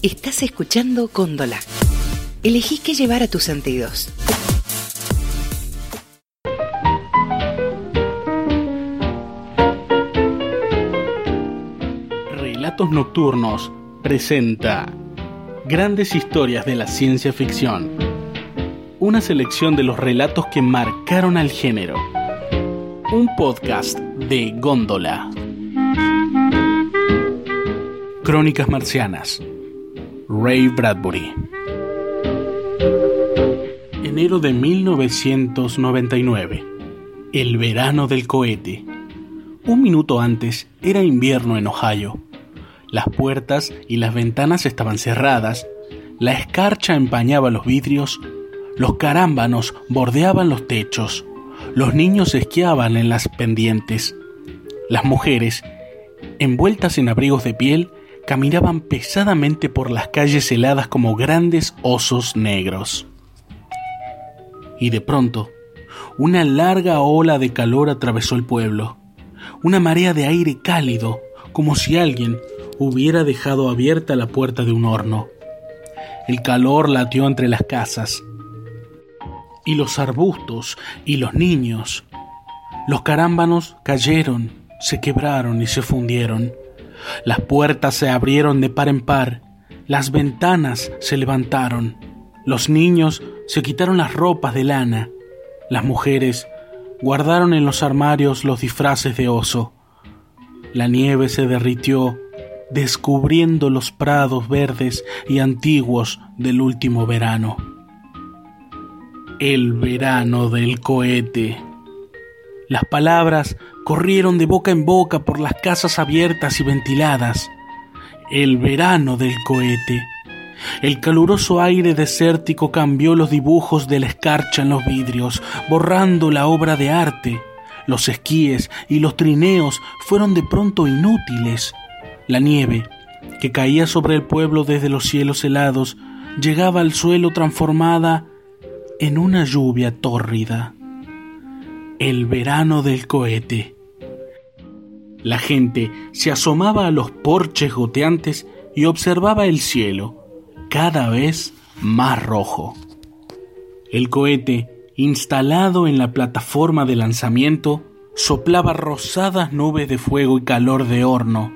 Estás escuchando Cóndola. Elegí qué llevar a tus sentidos. Relatos Nocturnos presenta Grandes historias de la ciencia ficción. Una selección de los relatos que marcaron al género. Un podcast de Góndola. Crónicas Marcianas. Ray Bradbury. Enero de 1999. El verano del cohete. Un minuto antes era invierno en Ohio. Las puertas y las ventanas estaban cerradas, la escarcha empañaba los vidrios, los carámbanos bordeaban los techos, los niños esquiaban en las pendientes, las mujeres, envueltas en abrigos de piel, caminaban pesadamente por las calles heladas como grandes osos negros. Y de pronto, una larga ola de calor atravesó el pueblo, una marea de aire cálido, como si alguien hubiera dejado abierta la puerta de un horno. El calor latió entre las casas, y los arbustos y los niños. Los carámbanos cayeron, se quebraron y se fundieron. Las puertas se abrieron de par en par, las ventanas se levantaron, los niños se quitaron las ropas de lana, las mujeres guardaron en los armarios los disfraces de oso. La nieve se derritió, descubriendo los prados verdes y antiguos del último verano. El verano del cohete. Las palabras corrieron de boca en boca por las casas abiertas y ventiladas. El verano del cohete. El caluroso aire desértico cambió los dibujos de la escarcha en los vidrios, borrando la obra de arte. Los esquíes y los trineos fueron de pronto inútiles. La nieve, que caía sobre el pueblo desde los cielos helados, llegaba al suelo transformada en una lluvia tórrida. El verano del cohete. La gente se asomaba a los porches goteantes y observaba el cielo, cada vez más rojo. El cohete, instalado en la plataforma de lanzamiento, soplaba rosadas nubes de fuego y calor de horno.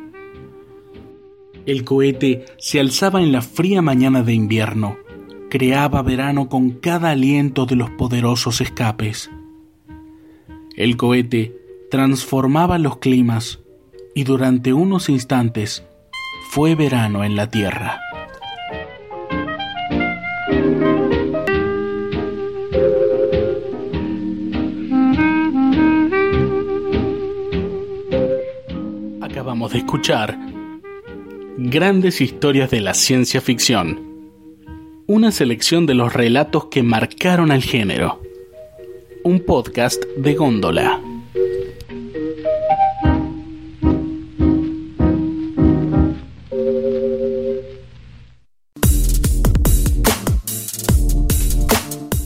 El cohete se alzaba en la fría mañana de invierno, creaba verano con cada aliento de los poderosos escapes. El cohete transformaba los climas y durante unos instantes fue verano en la Tierra. Acabamos de escuchar Grandes historias de la ciencia ficción, una selección de los relatos que marcaron al género un podcast de góndola.